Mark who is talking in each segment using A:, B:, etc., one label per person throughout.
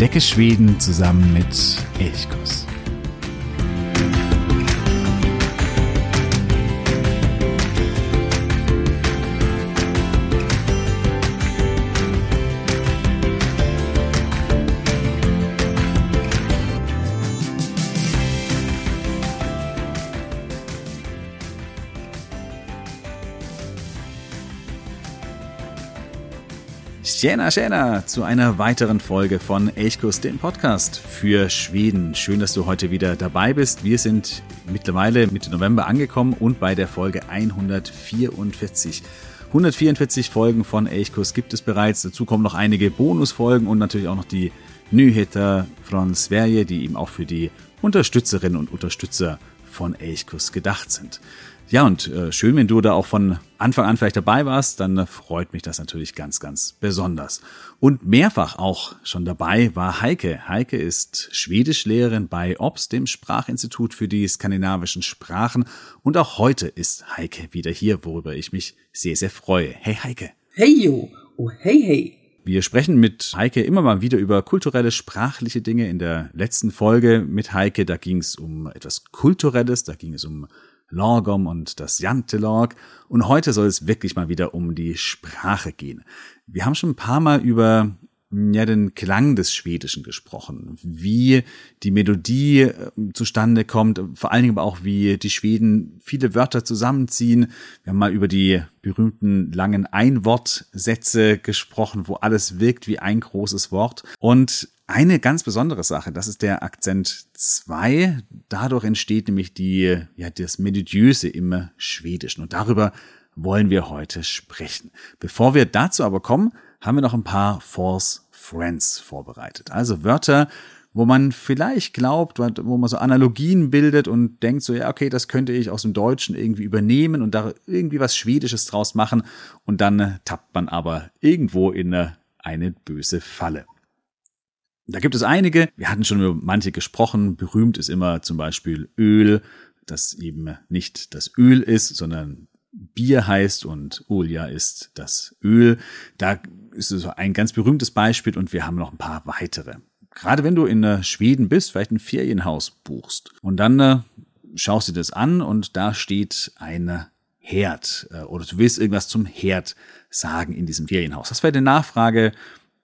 A: Entdecke Schweden zusammen mit Elchkuss. Tjena, tjena zu einer weiteren Folge von Elchkurs, dem Podcast für Schweden. Schön, dass du heute wieder dabei bist. Wir sind mittlerweile Mitte November angekommen und bei der Folge 144. 144 Folgen von Elchkurs gibt es bereits. Dazu kommen noch einige Bonusfolgen und natürlich auch noch die Nyheter von Sverige, die eben auch für die Unterstützerinnen und Unterstützer von Elchkurs gedacht sind. Ja, und äh, schön, wenn du da auch von Anfang an vielleicht dabei warst, dann äh, freut mich das natürlich ganz, ganz besonders. Und mehrfach auch schon dabei war Heike. Heike ist Schwedischlehrerin bei OBS, dem Sprachinstitut für die skandinavischen Sprachen. Und auch heute ist Heike wieder hier, worüber ich mich sehr, sehr freue. Hey Heike.
B: Hey yo. Oh hey hey.
A: Wir sprechen mit Heike immer mal wieder über kulturelle, sprachliche Dinge. In der letzten Folge mit Heike, da ging es um etwas Kulturelles, da ging es um Lorgom und das Jantelorg. Und heute soll es wirklich mal wieder um die Sprache gehen. Wir haben schon ein paar Mal über ja, den Klang des Schwedischen gesprochen, wie die Melodie äh, zustande kommt, vor allen Dingen aber auch, wie die Schweden viele Wörter zusammenziehen. Wir haben mal über die berühmten langen Einwortsätze gesprochen, wo alles wirkt wie ein großes Wort. Und eine ganz besondere Sache, das ist der Akzent 2. Dadurch entsteht nämlich die, ja, das Melodiöse im Schwedischen. Und darüber wollen wir heute sprechen. Bevor wir dazu aber kommen, haben wir noch ein paar False Friends vorbereitet. Also Wörter, wo man vielleicht glaubt, wo man so Analogien bildet und denkt so, ja, okay, das könnte ich aus dem Deutschen irgendwie übernehmen und da irgendwie was Schwedisches draus machen und dann tappt man aber irgendwo in eine, eine böse Falle. Da gibt es einige, wir hatten schon über manche gesprochen, berühmt ist immer zum Beispiel Öl, das eben nicht das Öl ist, sondern Bier heißt und Olja ist das Öl. Da ist es ein ganz berühmtes Beispiel und wir haben noch ein paar weitere. Gerade wenn du in äh, Schweden bist, vielleicht ein Ferienhaus buchst und dann äh, schaust du das an und da steht ein Herd äh, oder du willst irgendwas zum Herd sagen in diesem Ferienhaus. Das wäre eine Nachfrage,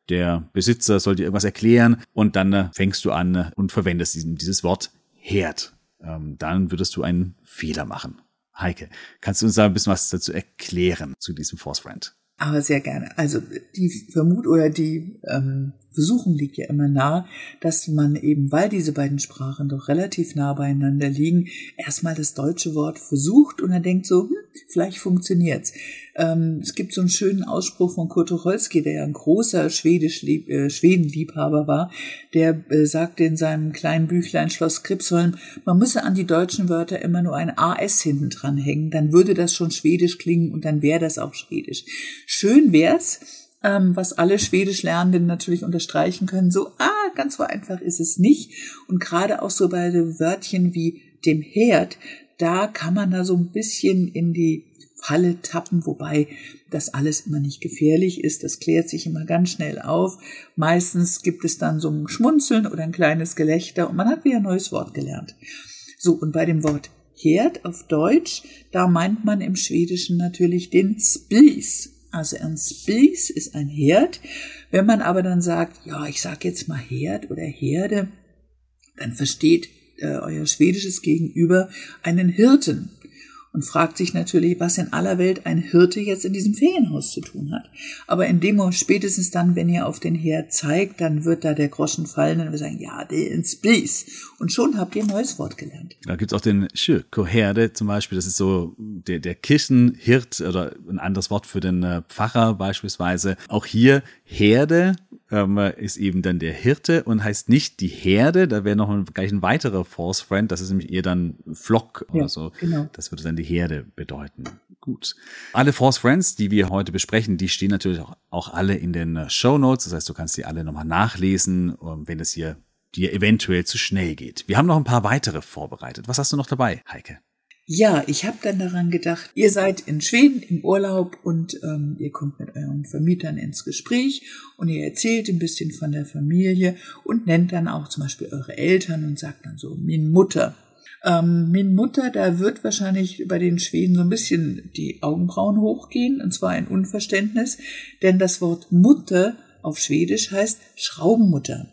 A: der Besitzer soll dir irgendwas erklären und dann äh, fängst du an äh, und verwendest diesen, dieses Wort Herd. Ähm, dann würdest du einen Fehler machen. Heike, kannst du uns da ein bisschen was dazu erklären zu diesem Force Friend?
B: Aber sehr gerne. Also die Vermut oder die ähm, Versuchung liegt ja immer nahe, dass man eben, weil diese beiden Sprachen doch relativ nah beieinander liegen, erstmal das deutsche Wort versucht und dann denkt so, hm, vielleicht funktioniert's. Ähm, es gibt so einen schönen Ausspruch von Kurt Tucholsky, der ja ein großer Schwedisch äh, Schwedenliebhaber war, der äh, sagte in seinem kleinen Büchlein Schloss Kripsholm, man müsse an die deutschen Wörter immer nur ein AS hinten dran hängen, dann würde das schon Schwedisch klingen und dann wäre das auch Schwedisch. Schön wär's, ähm, was alle Schwedisch Lernenden natürlich unterstreichen können, so, ah, ganz so einfach ist es nicht. Und gerade auch so bei so Wörtchen wie dem Herd, da kann man da so ein bisschen in die Falle tappen, wobei das alles immer nicht gefährlich ist. Das klärt sich immer ganz schnell auf. Meistens gibt es dann so ein Schmunzeln oder ein kleines Gelächter und man hat wieder ein neues Wort gelernt. So, und bei dem Wort Herd auf Deutsch, da meint man im Schwedischen natürlich den Spieß. Also ein Spieß ist ein Herd. Wenn man aber dann sagt, ja, ich sag jetzt mal Herd oder Herde, dann versteht äh, euer schwedisches Gegenüber einen Hirten und fragt sich natürlich, was in aller Welt ein Hirte jetzt in diesem Ferienhaus zu tun hat. Aber in dem Moment, spätestens dann, wenn ihr auf den Herd zeigt, dann wird da der Groschen fallen und wir sagen, ja, den Spieß. Und schon habt ihr ein neues Wort gelernt.
A: Da gibt's auch den Koherde zum Beispiel, das ist so der, der Kirchenhirt oder ein anderes Wort für den äh, Pfarrer beispielsweise. Auch hier Herde ähm, ist eben dann der Hirte und heißt nicht die Herde, da wäre noch ein, gleich ein weiterer Force Friend, das ist nämlich eher dann Flock ja, oder so. Genau. Das würde dann die Herde bedeuten. Gut. Alle Force Friends, die wir heute besprechen, die stehen natürlich auch, auch alle in den Show Notes. Das heißt, du kannst die alle nochmal nachlesen, ähm, wenn es hier dir eventuell zu schnell geht. Wir haben noch ein paar weitere vorbereitet. Was hast du noch dabei, Heike?
B: Ja, ich habe dann daran gedacht, ihr seid in Schweden im Urlaub und ähm, ihr kommt mit euren Vermietern ins Gespräch und ihr erzählt ein bisschen von der Familie und nennt dann auch zum Beispiel eure Eltern und sagt dann so, min Mutter. Ähm, min Mutter, da wird wahrscheinlich bei den Schweden so ein bisschen die Augenbrauen hochgehen, und zwar ein Unverständnis, denn das Wort Mutter auf Schwedisch heißt Schraubenmutter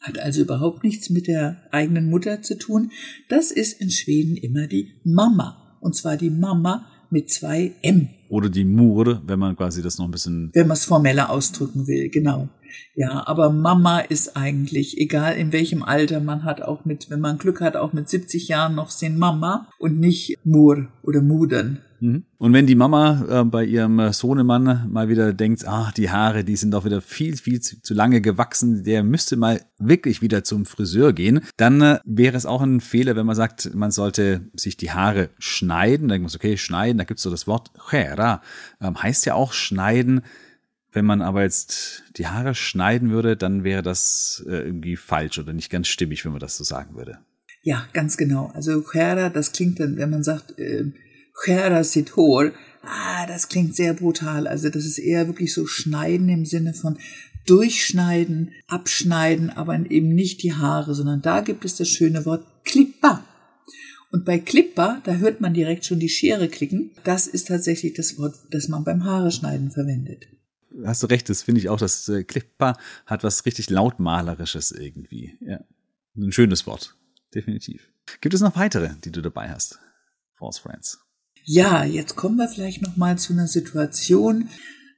B: hat also überhaupt nichts mit der eigenen Mutter zu tun. Das ist in Schweden immer die Mama. Und zwar die Mama mit zwei M.
A: Oder die Mur, wenn man quasi das noch ein bisschen.
B: Wenn man es formeller ausdrücken will, genau. Ja, aber Mama ist eigentlich, egal in welchem Alter man hat, auch mit, wenn man Glück hat, auch mit 70 Jahren noch sind Mama und nicht Mur oder Mudern.
A: Mhm. Und wenn die Mama äh, bei ihrem Sohnemann mal wieder denkt, ah, die Haare, die sind doch wieder viel, viel zu, zu lange gewachsen, der müsste mal wirklich wieder zum Friseur gehen, dann äh, wäre es auch ein Fehler, wenn man sagt, man sollte sich die Haare schneiden. Dann denkt man, okay, schneiden, da gibt es so das Wort chera, ähm, heißt ja auch schneiden. Wenn man aber jetzt die Haare schneiden würde, dann wäre das äh, irgendwie falsch oder nicht ganz stimmig, wenn man das so sagen würde.
B: Ja, ganz genau. Also chera, das klingt dann, wenn man sagt, äh Cherasidhor, ah, das klingt sehr brutal. Also das ist eher wirklich so Schneiden im Sinne von durchschneiden, abschneiden, aber eben nicht die Haare, sondern da gibt es das schöne Wort Klippa. Und bei Klippa, da hört man direkt schon die Schere klicken. Das ist tatsächlich das Wort, das man beim Haare schneiden verwendet.
A: Hast du recht, das finde ich auch, das äh, Klippa hat was richtig lautmalerisches irgendwie. Ja. Ein schönes Wort. Definitiv. Gibt es noch weitere, die du dabei hast? False Friends.
B: Ja, jetzt kommen wir vielleicht noch mal zu einer Situation,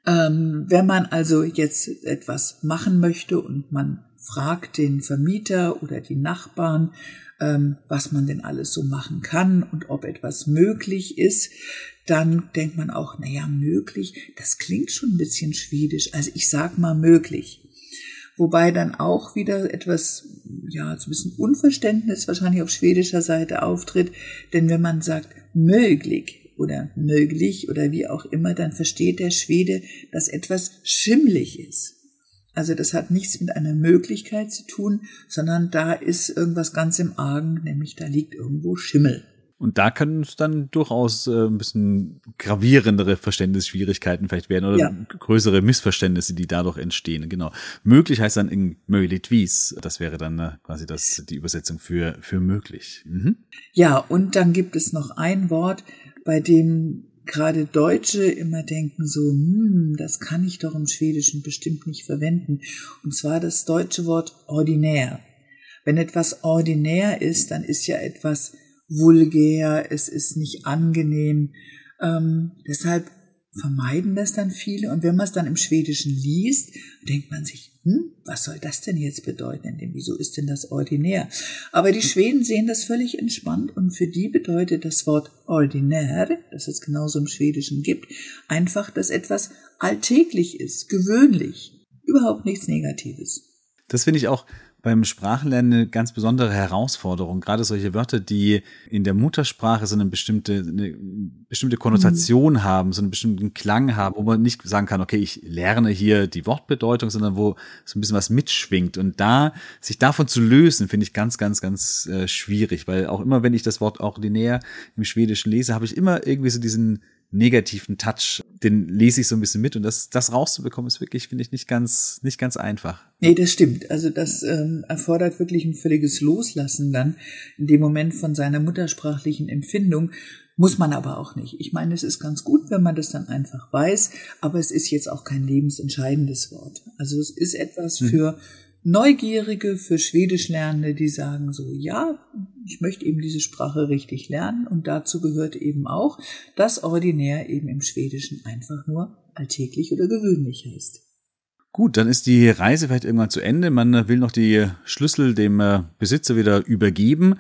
B: ähm, wenn man also jetzt etwas machen möchte und man fragt den Vermieter oder die Nachbarn, ähm, was man denn alles so machen kann und ob etwas möglich ist, dann denkt man auch, naja, möglich, das klingt schon ein bisschen schwedisch. Also ich sag mal möglich. Wobei dann auch wieder etwas, ja, so ein bisschen Unverständnis wahrscheinlich auf schwedischer Seite auftritt. Denn wenn man sagt möglich oder möglich oder wie auch immer, dann versteht der Schwede, dass etwas schimmlig ist. Also das hat nichts mit einer Möglichkeit zu tun, sondern da ist irgendwas ganz im Argen, nämlich da liegt irgendwo Schimmel.
A: Und da können es dann durchaus äh, ein bisschen gravierendere Verständnisschwierigkeiten vielleicht werden oder ja. größere Missverständnisse, die dadurch entstehen. Genau. Möglich heißt dann in möglich Das wäre dann äh, quasi das, die Übersetzung für, für möglich. Mhm.
B: Ja, und dann gibt es noch ein Wort, bei dem gerade Deutsche immer denken so, hm, das kann ich doch im Schwedischen bestimmt nicht verwenden. Und zwar das deutsche Wort ordinär. Wenn etwas ordinär ist, dann ist ja etwas vulgär, es ist nicht angenehm. Ähm, deshalb vermeiden das dann viele. Und wenn man es dann im Schwedischen liest, denkt man sich, hm, was soll das denn jetzt bedeuten? Denn wieso ist denn das ordinär? Aber die Schweden sehen das völlig entspannt und für die bedeutet das Wort ordinär, das es genauso im Schwedischen gibt, einfach, dass etwas alltäglich ist, gewöhnlich, überhaupt nichts Negatives.
A: Das finde ich auch beim Sprachenlernen eine ganz besondere Herausforderung. Gerade solche Wörter, die in der Muttersprache so eine bestimmte, eine bestimmte Konnotation mhm. haben, so einen bestimmten Klang haben, wo man nicht sagen kann, okay, ich lerne hier die Wortbedeutung, sondern wo so ein bisschen was mitschwingt. Und da, sich davon zu lösen, finde ich ganz, ganz, ganz äh, schwierig, weil auch immer, wenn ich das Wort ordinär im Schwedischen lese, habe ich immer irgendwie so diesen negativen Touch, den lese ich so ein bisschen mit und das, das rauszubekommen ist wirklich, finde ich, nicht ganz, nicht ganz einfach.
B: Nee, das stimmt. Also das ähm, erfordert wirklich ein völliges Loslassen dann in dem Moment von seiner muttersprachlichen Empfindung. Muss man aber auch nicht. Ich meine, es ist ganz gut, wenn man das dann einfach weiß, aber es ist jetzt auch kein lebensentscheidendes Wort. Also es ist etwas hm. für Neugierige, für Schwedisch Lernende, die sagen so, ja, ich möchte eben diese Sprache richtig lernen und dazu gehört eben auch, dass ordinär eben im Schwedischen einfach nur alltäglich oder gewöhnlich heißt.
A: Gut, dann ist die Reise vielleicht irgendwann zu Ende. Man will noch die Schlüssel dem äh, Besitzer wieder übergeben.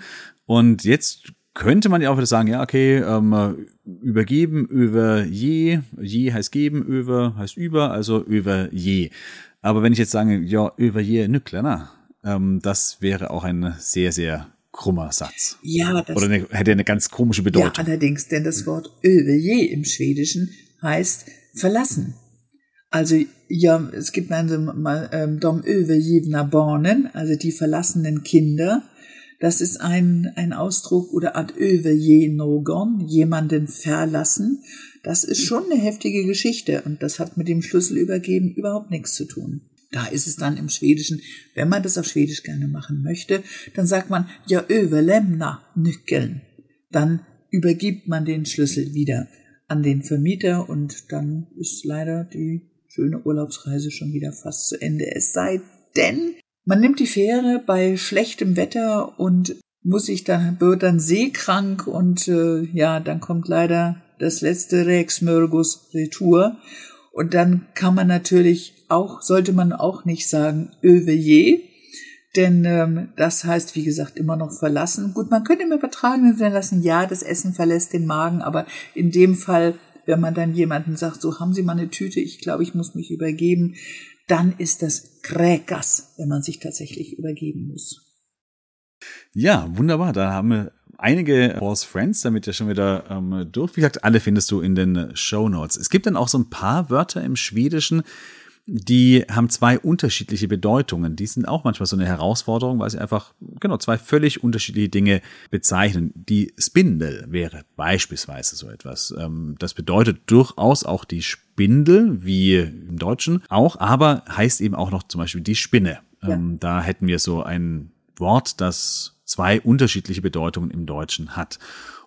A: Und jetzt könnte man ja auch wieder sagen, ja, okay, ähm, übergeben, über je, je heißt geben, über heißt über, also über je. Aber wenn ich jetzt sage, ja, über je Nyklarna, ähm, das wäre auch ein sehr, sehr krummer Satz.
B: Ja,
A: das Oder eine, hätte eine ganz komische Bedeutung.
B: Ja, allerdings, denn das Wort överje im Schwedischen heißt verlassen. Also ja, es gibt also mal ähm, dom övergivna barnen, also die verlassenen Kinder. Das ist ein, ein Ausdruck oder ad öveje nogon, jemanden verlassen. Das ist schon eine heftige Geschichte und das hat mit dem Schlüssel übergeben überhaupt nichts zu tun. Da ist es dann im Schwedischen, wenn man das auf Schwedisch gerne machen möchte, dann sagt man ja överlämna nyckeln. Dann übergibt man den Schlüssel wieder an den Vermieter und dann ist leider die schöne Urlaubsreise schon wieder fast zu Ende. Es sei denn, man nimmt die Fähre bei schlechtem Wetter und muss sich dann, wird dann seekrank und äh, ja, dann kommt leider das letzte Rex Mörgus Retour. Und dann kann man natürlich auch, sollte man auch nicht sagen Öveje, denn ähm, das heißt, wie gesagt, immer noch verlassen. Gut, man könnte im übertragenen Sinne lassen, ja, das Essen verlässt den Magen, aber in dem Fall, wenn man dann jemanden sagt, so haben Sie mal eine Tüte, ich glaube, ich muss mich übergeben, dann ist das Kräkas, wenn man sich tatsächlich übergeben muss.
A: Ja, wunderbar. Da haben wir einige Force Friends, damit ja schon wieder ähm, durch. Wie gesagt, alle findest du in den Show Notes. Es gibt dann auch so ein paar Wörter im Schwedischen, die haben zwei unterschiedliche Bedeutungen. Die sind auch manchmal so eine Herausforderung, weil sie einfach, genau, zwei völlig unterschiedliche Dinge bezeichnen. Die Spindel wäre beispielsweise so etwas. Ähm, das bedeutet durchaus auch die Spindel, wie im Deutschen auch, aber heißt eben auch noch zum Beispiel die Spinne. Ja. Ähm, da hätten wir so ein Wort, das zwei unterschiedliche Bedeutungen im Deutschen hat.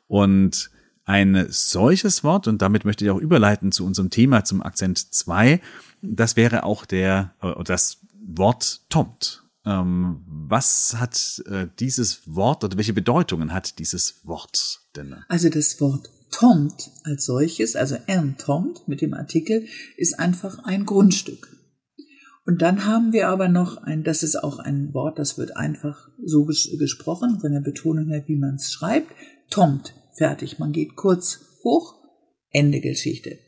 A: Und ein solches Wort, und damit möchte ich auch überleiten zu unserem Thema, zum Akzent 2, das wäre auch der, äh, das Wort tomt. Ähm, was hat äh, dieses Wort oder welche Bedeutungen hat dieses Wort denn?
B: Also das Wort tomt als solches, also entomt mit dem Artikel, ist einfach ein Grundstück. Und dann haben wir aber noch ein, das ist auch ein Wort, das wird einfach so ges gesprochen, von der Betonung her, wie man es schreibt, tomt, fertig. Man geht kurz hoch, Ende Geschichte.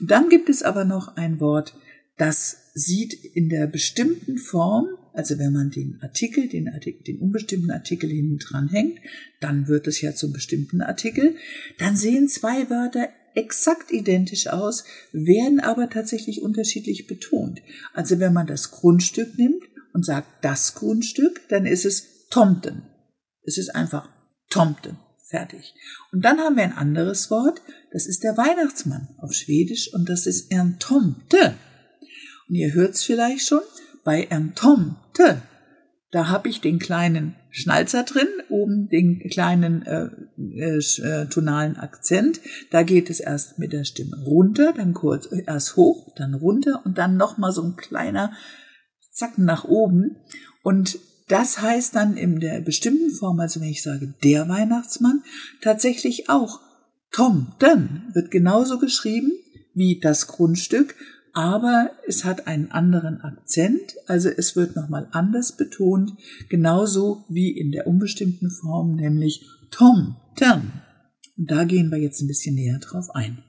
B: Und dann gibt es aber noch ein Wort, das sieht in der bestimmten Form, also wenn man den Artikel, den Artikel, den unbestimmten Artikel hinten dran hängt, dann wird es ja zum bestimmten Artikel, dann sehen zwei Wörter exakt identisch aus, werden aber tatsächlich unterschiedlich betont. Also wenn man das Grundstück nimmt und sagt das Grundstück, dann ist es Tomten. Es ist einfach Tomten. Fertig. Und dann haben wir ein anderes Wort, das ist der Weihnachtsmann auf Schwedisch und das ist Erntomte. Und ihr hört's vielleicht schon, bei Entomte, da habe ich den kleinen Schnalzer drin, oben den kleinen äh, äh, äh, tonalen Akzent. Da geht es erst mit der Stimme runter, dann kurz äh, erst hoch, dann runter und dann nochmal so ein kleiner Zacken nach oben. Und das heißt dann in der bestimmten Form, also wenn ich sage der Weihnachtsmann, tatsächlich auch Tomten wird genauso geschrieben wie das Grundstück, aber es hat einen anderen Akzent, also es wird nochmal anders betont, genauso wie in der unbestimmten Form, nämlich Tom, Tom. Und da gehen wir jetzt ein bisschen näher drauf ein.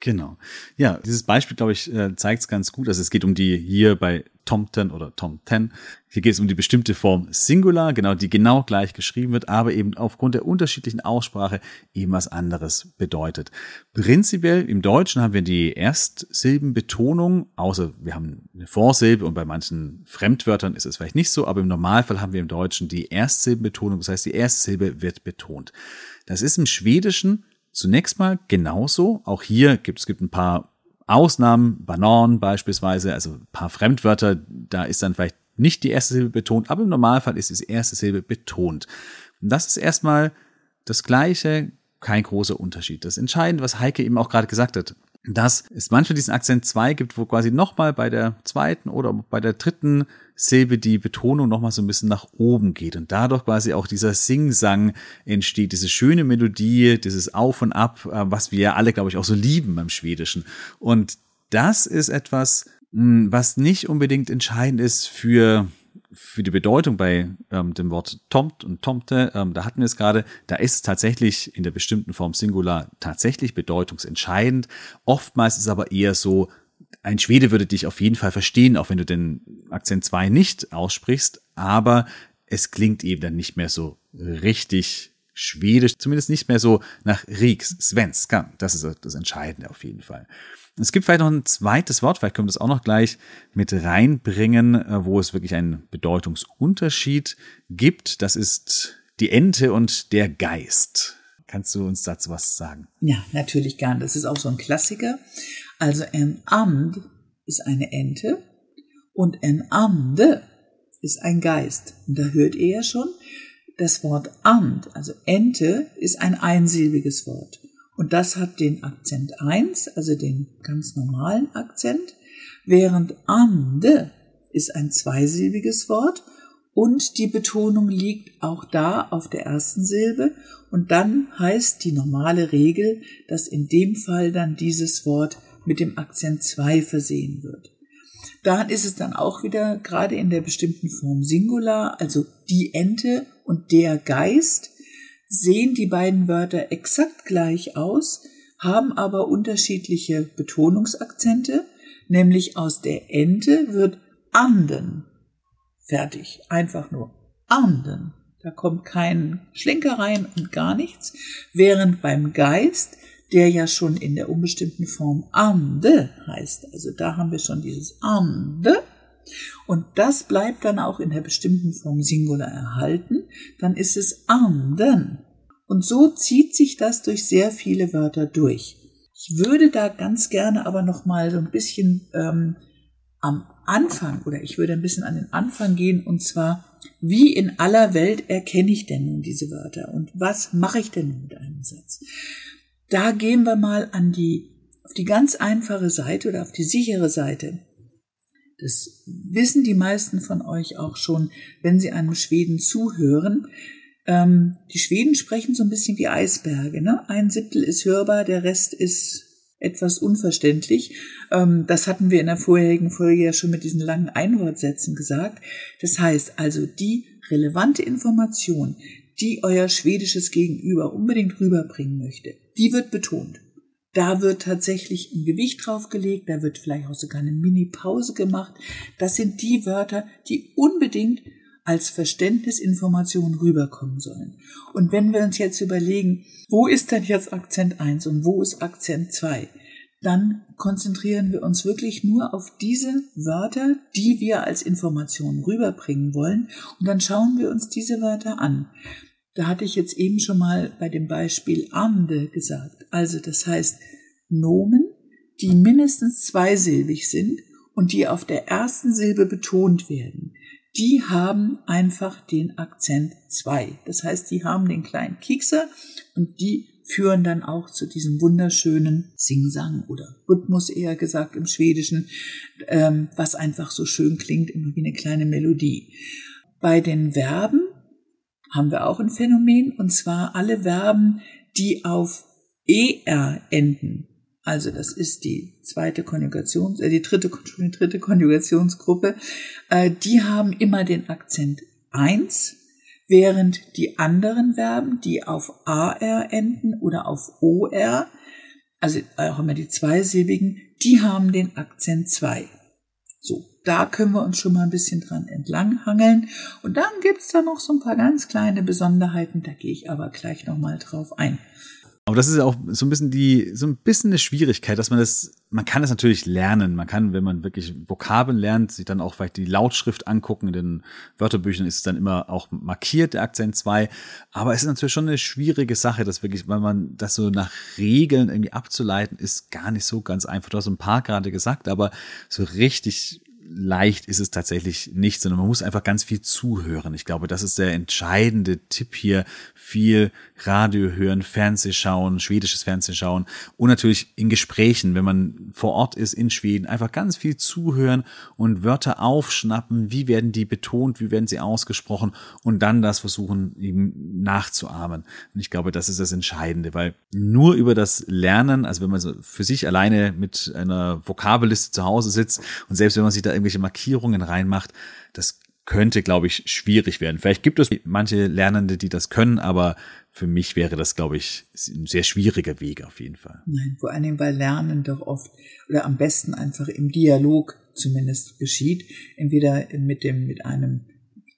A: Genau. Ja, dieses Beispiel, glaube ich, äh, zeigt es ganz gut. Also es geht um die hier bei Tomten oder Tomten. Hier geht es um die bestimmte Form Singular, genau, die genau gleich geschrieben wird, aber eben aufgrund der unterschiedlichen Aussprache eben was anderes bedeutet. Prinzipiell im Deutschen haben wir die Erstsilbenbetonung, außer wir haben eine Vorsilbe und bei manchen Fremdwörtern ist es vielleicht nicht so, aber im Normalfall haben wir im Deutschen die Erstsilbenbetonung, das heißt die erste Silbe wird betont. Das ist im Schwedischen zunächst mal genauso. Auch hier gibt es gibt ein paar Ausnahmen, Bananen beispielsweise, also ein paar Fremdwörter, da ist dann vielleicht nicht die erste Silbe betont, aber im Normalfall ist die erste Silbe betont. Und das ist erstmal das Gleiche, kein großer Unterschied. Das Entscheidende, was Heike eben auch gerade gesagt hat, dass es manchmal diesen Akzent 2 gibt, wo quasi nochmal bei der zweiten oder bei der dritten Silbe die Betonung nochmal so ein bisschen nach oben geht und dadurch quasi auch dieser Sing-Sang entsteht, diese schöne Melodie, dieses Auf und Ab, äh, was wir ja alle, glaube ich, auch so lieben beim Schwedischen. Und das ist etwas, hm, was nicht unbedingt entscheidend ist für für die Bedeutung bei ähm, dem Wort Tomt und Tomte, ähm, da hatten wir es gerade, da ist es tatsächlich in der bestimmten Form Singular tatsächlich bedeutungsentscheidend. Oftmals ist es aber eher so, ein Schwede würde dich auf jeden Fall verstehen, auch wenn du den Akzent 2 nicht aussprichst, aber es klingt eben dann nicht mehr so richtig schwedisch, zumindest nicht mehr so nach Rieks, Svenska. Das ist das Entscheidende auf jeden Fall. Es gibt vielleicht noch ein zweites Wort, vielleicht können wir das auch noch gleich mit reinbringen, äh, wo es wirklich einen Bedeutungsunterschied gibt. Das ist die Ente und der Geist. Kannst du uns dazu was sagen?
B: Ja, natürlich gern. Das ist auch so ein Klassiker. Also ein Amt ist eine Ente und ein Amde ist ein Geist. Und da hört ihr ja schon, das Wort Amt, also Ente, ist ein einsilbiges Wort. Und das hat den Akzent 1, also den ganz normalen Akzent, während Ande ist ein zweisilbiges Wort und die Betonung liegt auch da auf der ersten Silbe und dann heißt die normale Regel, dass in dem Fall dann dieses Wort mit dem Akzent 2 versehen wird. Daran ist es dann auch wieder gerade in der bestimmten Form Singular, also die Ente und der Geist, sehen die beiden Wörter exakt gleich aus, haben aber unterschiedliche Betonungsakzente, nämlich aus der Ente wird anden. Fertig. Einfach nur anden. Da kommt kein Schlenker rein und gar nichts. Während beim Geist, der ja schon in der unbestimmten Form ande heißt, also da haben wir schon dieses ande, und das bleibt dann auch in der bestimmten Form Singular erhalten, dann ist es anden. Und so zieht sich das durch sehr viele Wörter durch. Ich würde da ganz gerne aber noch mal so ein bisschen ähm, am Anfang oder ich würde ein bisschen an den Anfang gehen und zwar wie in aller Welt erkenne ich denn nun diese Wörter und was mache ich denn nun mit einem Satz? Da gehen wir mal an die auf die ganz einfache Seite oder auf die sichere Seite. Das wissen die meisten von euch auch schon, wenn sie einem Schweden zuhören. Ähm, die Schweden sprechen so ein bisschen wie Eisberge. Ne? Ein Siebtel ist hörbar, der Rest ist etwas unverständlich. Ähm, das hatten wir in der vorherigen Folge ja schon mit diesen langen Einwortsätzen gesagt. Das heißt also, die relevante Information, die euer schwedisches Gegenüber unbedingt rüberbringen möchte, die wird betont. Da wird tatsächlich ein Gewicht draufgelegt, da wird vielleicht auch sogar eine Mini-Pause gemacht. Das sind die Wörter, die unbedingt als Verständnisinformation rüberkommen sollen. Und wenn wir uns jetzt überlegen, wo ist denn jetzt Akzent 1 und wo ist Akzent 2, dann konzentrieren wir uns wirklich nur auf diese Wörter, die wir als Information rüberbringen wollen, und dann schauen wir uns diese Wörter an. Da hatte ich jetzt eben schon mal bei dem Beispiel Amde gesagt. Also das heißt Nomen, die mindestens zweisilbig sind und die auf der ersten Silbe betont werden die haben einfach den Akzent 2. Das heißt, die haben den kleinen Kiekser und die führen dann auch zu diesem wunderschönen Singsang oder Rhythmus eher gesagt im Schwedischen, ähm, was einfach so schön klingt, immer wie eine kleine Melodie. Bei den Verben haben wir auch ein Phänomen, und zwar alle Verben, die auf er enden. Also das ist die zweite Konjugation, äh, die dritte, die dritte Konjugationsgruppe. Äh, die haben immer den Akzent 1, während die anderen Verben, die auf AR enden oder auf OR, also auch immer die zweisilbigen, die haben den Akzent 2. So, da können wir uns schon mal ein bisschen dran entlanghangeln. Und dann gibt's da noch so ein paar ganz kleine Besonderheiten, da gehe ich aber gleich nochmal drauf ein.
A: Aber das ist ja auch so ein bisschen die, so ein bisschen eine Schwierigkeit, dass man das, man kann das natürlich lernen. Man kann, wenn man wirklich Vokabeln lernt, sich dann auch vielleicht die Lautschrift angucken. In den Wörterbüchern ist es dann immer auch markiert, der Akzent 2. Aber es ist natürlich schon eine schwierige Sache, das wirklich, weil man das so nach Regeln irgendwie abzuleiten, ist gar nicht so ganz einfach. Du hast ein paar gerade gesagt, aber so richtig leicht ist es tatsächlich nicht, sondern man muss einfach ganz viel zuhören. Ich glaube, das ist der entscheidende Tipp hier. Viel Radio hören, Fernseh schauen, schwedisches Fernseh schauen und natürlich in Gesprächen, wenn man vor Ort ist in Schweden, einfach ganz viel zuhören und Wörter aufschnappen. Wie werden die betont? Wie werden sie ausgesprochen? Und dann das versuchen eben nachzuahmen. Und ich glaube, das ist das Entscheidende, weil nur über das Lernen, also wenn man so für sich alleine mit einer Vokabelliste zu Hause sitzt und selbst wenn man sich da irgendwelche Markierungen reinmacht, das könnte, glaube ich, schwierig werden. Vielleicht gibt es manche Lernende, die das können, aber für mich wäre das, glaube ich, ein sehr schwieriger Weg auf jeden Fall.
B: Nein, vor allen Dingen, weil Lernen doch oft oder am besten einfach im Dialog zumindest geschieht. Entweder mit dem, mit einem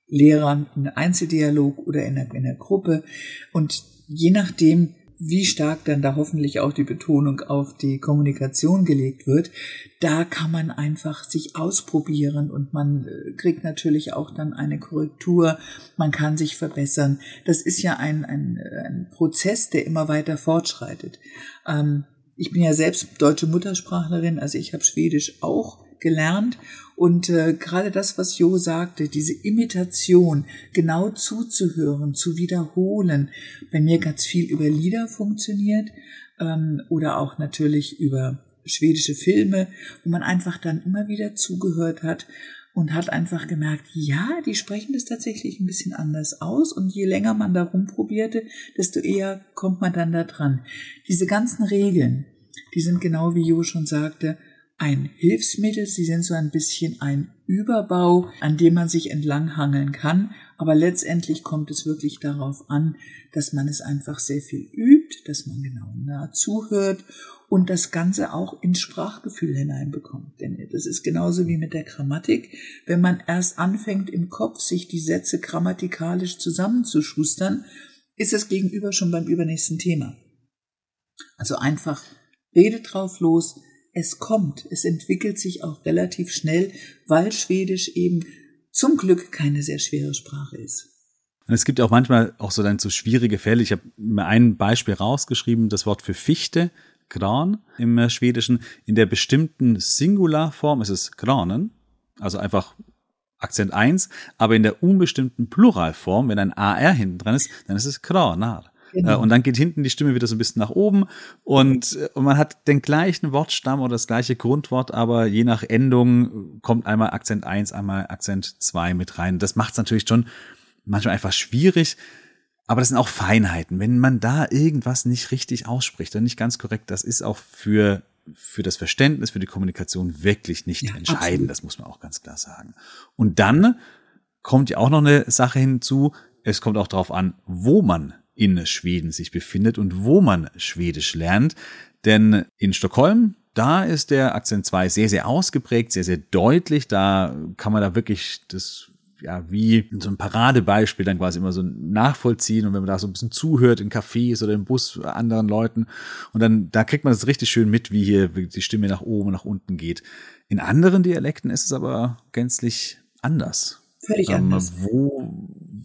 B: Lehrer in einem Einzeldialog oder in einer, in einer Gruppe. Und je nachdem, wie stark dann da hoffentlich auch die Betonung auf die Kommunikation gelegt wird, da kann man einfach sich ausprobieren und man äh, kriegt natürlich auch dann eine Korrektur, man kann sich verbessern. Das ist ja ein, ein, ein Prozess, der immer weiter fortschreitet. Ähm, ich bin ja selbst deutsche Muttersprachlerin, also ich habe Schwedisch auch gelernt. Und äh, gerade das, was Jo sagte, diese Imitation, genau zuzuhören, zu wiederholen, bei mir ganz viel über Lieder funktioniert ähm, oder auch natürlich über schwedische Filme, wo man einfach dann immer wieder zugehört hat und hat einfach gemerkt, ja, die sprechen das tatsächlich ein bisschen anders aus und je länger man da rumprobierte, desto eher kommt man dann da dran. Diese ganzen Regeln, die sind genau wie Jo schon sagte, ein Hilfsmittel, sie sind so ein bisschen ein Überbau, an dem man sich entlanghangeln kann, aber letztendlich kommt es wirklich darauf an, dass man es einfach sehr viel übt, dass man genau nah zuhört und das Ganze auch ins Sprachgefühl hineinbekommt. Denn das ist genauso wie mit der Grammatik. Wenn man erst anfängt im Kopf, sich die Sätze grammatikalisch zusammenzuschustern, ist das Gegenüber schon beim übernächsten Thema. Also einfach rede drauf los, es kommt, es entwickelt sich auch relativ schnell, weil Schwedisch eben zum Glück keine sehr schwere Sprache ist.
A: Und es gibt auch manchmal auch so dann so schwierige Fälle. Ich habe mir ein Beispiel rausgeschrieben, das Wort für Fichte, Gran im äh, Schwedischen. In der bestimmten Singularform ist es Granen, also einfach Akzent 1, aber in der unbestimmten Pluralform, wenn ein AR hinten dran ist, dann ist es Kranar. Genau. Äh, und dann geht hinten die Stimme wieder so ein bisschen nach oben und, äh, und man hat den gleichen Wortstamm oder das gleiche Grundwort, aber je nach Endung kommt einmal Akzent 1, einmal Akzent 2 mit rein. Das macht es natürlich schon manchmal einfach schwierig, aber das sind auch Feinheiten. Wenn man da irgendwas nicht richtig ausspricht und nicht ganz korrekt, das ist auch für für das Verständnis, für die Kommunikation wirklich nicht ja, entscheidend. Absolut. Das muss man auch ganz klar sagen. Und dann kommt ja auch noch eine Sache hinzu. Es kommt auch darauf an, wo man in Schweden sich befindet und wo man Schwedisch lernt. Denn in Stockholm, da ist der Akzent 2 sehr, sehr ausgeprägt, sehr, sehr deutlich. Da kann man da wirklich das ja, wie so ein Paradebeispiel dann quasi immer so nachvollziehen und wenn man da so ein bisschen zuhört in Cafés oder im Bus anderen Leuten und dann, da kriegt man das richtig schön mit, wie hier die Stimme nach oben und nach unten geht. In anderen Dialekten ist es aber gänzlich anders.
B: Völlig ähm, anders.
A: Wo,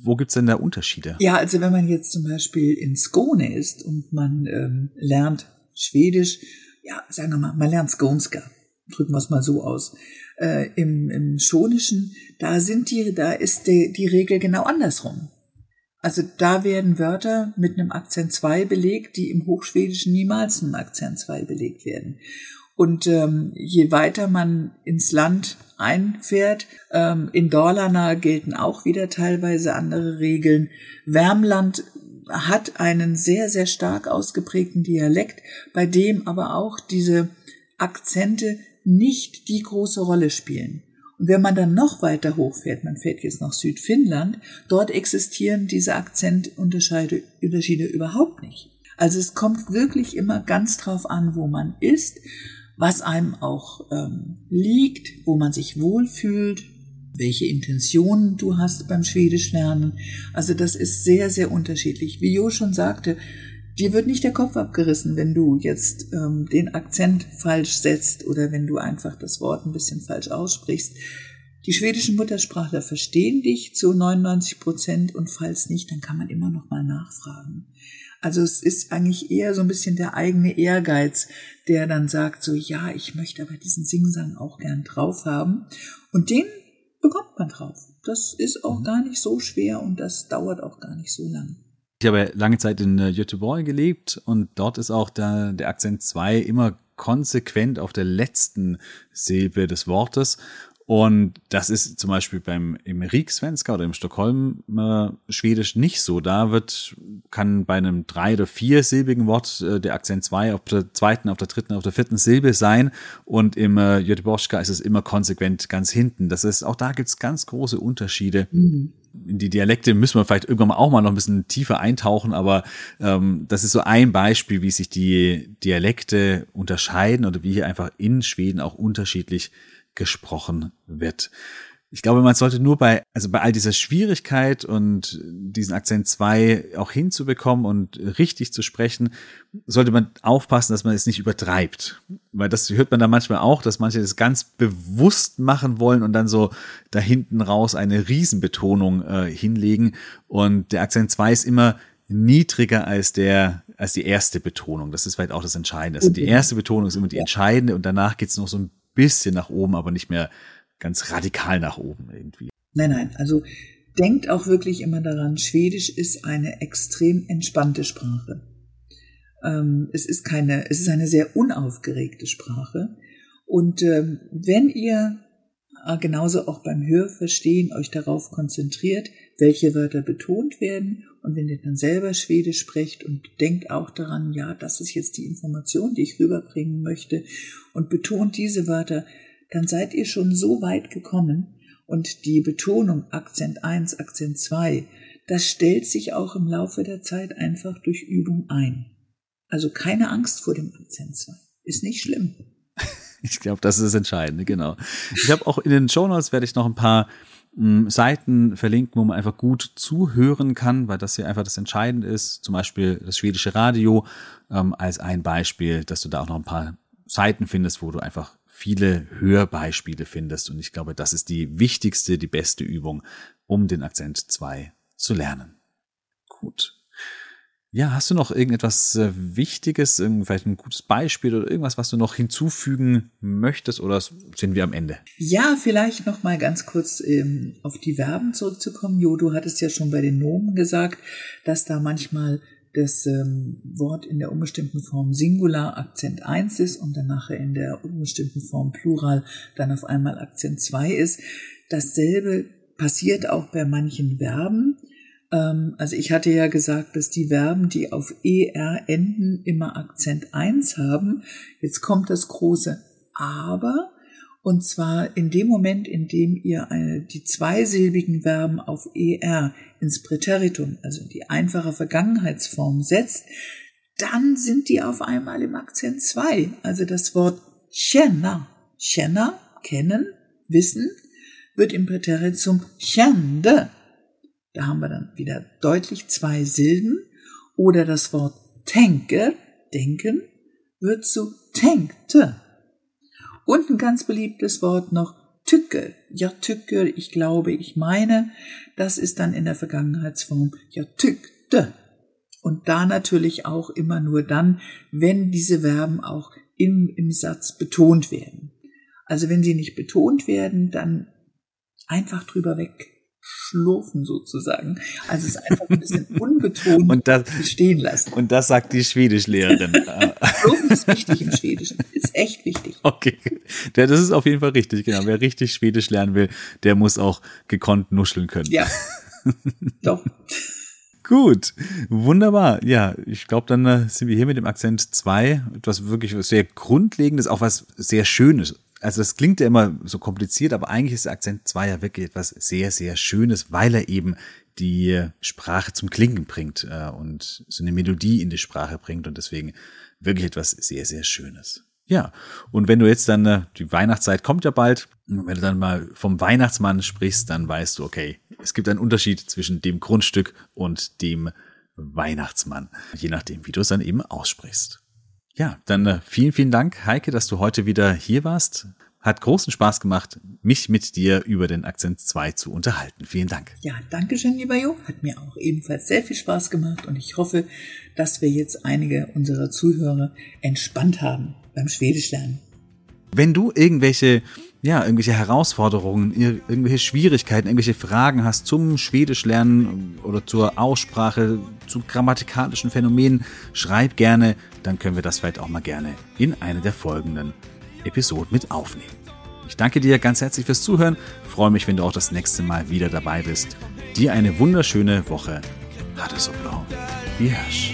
A: wo gibt's denn da Unterschiede?
B: Ja, also wenn man jetzt zum Beispiel in Skåne ist und man ähm, lernt Schwedisch, ja, sagen wir mal, man lernt Skånska, drücken wir es mal so aus. Äh, im, Im Schonischen, da sind die, da ist die, die Regel genau andersrum. Also da werden Wörter mit einem Akzent 2 belegt, die im Hochschwedischen niemals mit einem Akzent 2 belegt werden. Und ähm, je weiter man ins Land einfährt, ähm, in Dorlana gelten auch wieder teilweise andere Regeln. Wärmland hat einen sehr, sehr stark ausgeprägten Dialekt, bei dem aber auch diese Akzente nicht die große Rolle spielen. Und wenn man dann noch weiter hochfährt, man fährt jetzt nach Südfinnland, dort existieren diese Akzentunterschiede Unterschiede überhaupt nicht. Also es kommt wirklich immer ganz drauf an, wo man ist was einem auch ähm, liegt, wo man sich wohlfühlt, welche Intentionen du hast beim Schwedisch lernen. Also das ist sehr, sehr unterschiedlich. Wie Jo schon sagte, dir wird nicht der Kopf abgerissen, wenn du jetzt ähm, den Akzent falsch setzt oder wenn du einfach das Wort ein bisschen falsch aussprichst. Die schwedischen Muttersprachler verstehen dich zu 99 Prozent und falls nicht, dann kann man immer noch mal nachfragen. Also es ist eigentlich eher so ein bisschen der eigene Ehrgeiz, der dann sagt so, ja, ich möchte aber diesen Singsang auch gern drauf haben. Und den bekommt man drauf. Das ist auch mhm. gar nicht so schwer und das dauert auch gar nicht so lang.
A: Ich habe lange Zeit in äh, Göteborg gelebt und dort ist auch der, der Akzent 2 immer konsequent auf der letzten Silbe des Wortes. Und das ist zum Beispiel beim im Riksvenska oder im Stockholm äh, Schwedisch nicht so. Da wird, kann bei einem drei- oder viersilbigen Wort äh, der Akzent zwei auf der zweiten, auf der dritten, auf der vierten Silbe sein. Und im äh, Göteborgska ist es immer konsequent ganz hinten. Das ist, auch da gibt's ganz große Unterschiede. Mhm. In die Dialekte müssen wir vielleicht irgendwann auch mal noch ein bisschen tiefer eintauchen, aber ähm, das ist so ein Beispiel, wie sich die Dialekte unterscheiden oder wie hier einfach in Schweden auch unterschiedlich gesprochen wird. Ich glaube, man sollte nur bei, also bei all dieser Schwierigkeit und diesen Akzent 2 auch hinzubekommen und richtig zu sprechen, sollte man aufpassen, dass man es nicht übertreibt. Weil das hört man da manchmal auch, dass manche das ganz bewusst machen wollen und dann so da hinten raus eine Riesenbetonung äh, hinlegen. Und der Akzent 2 ist immer niedriger als der, als die erste Betonung. Das ist vielleicht auch das Entscheidende. Also die erste Betonung ist immer die entscheidende und danach geht's noch so ein bisschen nach oben, aber nicht mehr ganz radikal nach oben irgendwie.
B: Nein, nein, also denkt auch wirklich immer daran, Schwedisch ist eine extrem entspannte Sprache. Ähm, es ist keine, es ist eine sehr unaufgeregte Sprache. Und ähm, wenn ihr genauso auch beim Hörverstehen euch darauf konzentriert, welche Wörter betont werden und wenn ihr dann selber Schwedisch sprecht und denkt auch daran, ja, das ist jetzt die Information, die ich rüberbringen möchte und betont diese Wörter, dann seid ihr schon so weit gekommen und die Betonung Akzent 1, Akzent 2, das stellt sich auch im Laufe der Zeit einfach durch Übung ein. Also keine Angst vor dem Akzent 2. Ist nicht schlimm.
A: Ich glaube, das ist das Entscheidende, genau. Ich habe auch in den Show Notes werde ich noch ein paar mh, hm, Seiten verlinken, wo man einfach gut zuhören kann, weil das hier einfach das Entscheidende ist. Zum Beispiel das schwedische Radio ähm, als ein Beispiel, dass du da auch noch ein paar Seiten findest, wo du einfach viele Hörbeispiele findest. Und ich glaube, das ist die wichtigste, die beste Übung, um den Akzent 2 zu lernen. Gut. Ja, hast du noch irgendetwas äh, Wichtiges, vielleicht ein gutes Beispiel oder irgendwas, was du noch hinzufügen möchtest oder sind wir am Ende?
B: Ja, vielleicht noch mal ganz kurz ähm, auf die Verben zurückzukommen. Jo, du hattest ja schon bei den Nomen gesagt, dass da manchmal das ähm, Wort in der unbestimmten Form Singular Akzent 1 ist und dann nachher in der unbestimmten Form Plural dann auf einmal Akzent 2 ist. Dasselbe passiert auch bei manchen Verben. Ähm, also ich hatte ja gesagt, dass die Verben, die auf ER enden, immer Akzent 1 haben. Jetzt kommt das große Aber. Und zwar in dem Moment, in dem ihr eine, die zweisilbigen Verben auf er ins Präteritum, also in die einfache Vergangenheitsform setzt, dann sind die auf einmal im Akzent 2. Also das Wort känna, känna, kennen, wissen, wird im Präteritum kände. Da haben wir dann wieder deutlich zwei Silben. Oder das Wort tänke, denken, wird zu tänkte. Und ein ganz beliebtes Wort noch, Tücke. Ja, Tücke, ich glaube, ich meine. Das ist dann in der Vergangenheitsform, ja, tückte. Und da natürlich auch immer nur dann, wenn diese Verben auch im, im Satz betont werden. Also wenn sie nicht betont werden, dann einfach drüber weg schlurfen sozusagen. Also es einfach ein bisschen unbetont
A: und das,
B: stehen lassen.
A: Und das sagt die Schwedischlehrerin.
B: schlurfen ist wichtig im Schwedischen. Ist echt wichtig.
A: Okay. das ist auf jeden Fall richtig, genau. Wer richtig Schwedisch lernen will, der muss auch gekonnt nuscheln können.
B: Ja. Doch.
A: Gut, wunderbar. Ja, ich glaube, dann äh, sind wir hier mit dem Akzent 2 etwas wirklich sehr Grundlegendes, auch was sehr Schönes also das klingt ja immer so kompliziert, aber eigentlich ist der Akzent 2 ja wirklich etwas sehr, sehr Schönes, weil er eben die Sprache zum Klingen bringt äh, und so eine Melodie in die Sprache bringt und deswegen wirklich etwas sehr, sehr Schönes. Ja, und wenn du jetzt dann, äh, die Weihnachtszeit kommt ja bald, wenn du dann mal vom Weihnachtsmann sprichst, dann weißt du, okay, es gibt einen Unterschied zwischen dem Grundstück und dem Weihnachtsmann, je nachdem, wie du es dann eben aussprichst. Ja, dann äh, vielen, vielen Dank, Heike, dass du heute wieder hier warst. Hat großen Spaß gemacht, mich mit dir über den Akzent 2 zu unterhalten. Vielen Dank.
B: Ja, danke schön, lieber Jo. Hat mir auch ebenfalls sehr viel Spaß gemacht und ich hoffe, dass wir jetzt einige unserer Zuhörer entspannt haben beim Schwedisch lernen.
A: Wenn du irgendwelche ja, irgendwelche Herausforderungen, irgendwelche Schwierigkeiten, irgendwelche Fragen hast zum Schwedisch lernen oder zur Aussprache, zu grammatikalischen Phänomenen, schreib gerne, dann können wir das vielleicht auch mal gerne in eine der folgenden Episoden mit aufnehmen. Ich danke dir ganz herzlich fürs Zuhören, freue mich, wenn du auch das nächste Mal wieder dabei bist. Dir eine wunderschöne Woche. Hatte so blau. Wie Hirsch.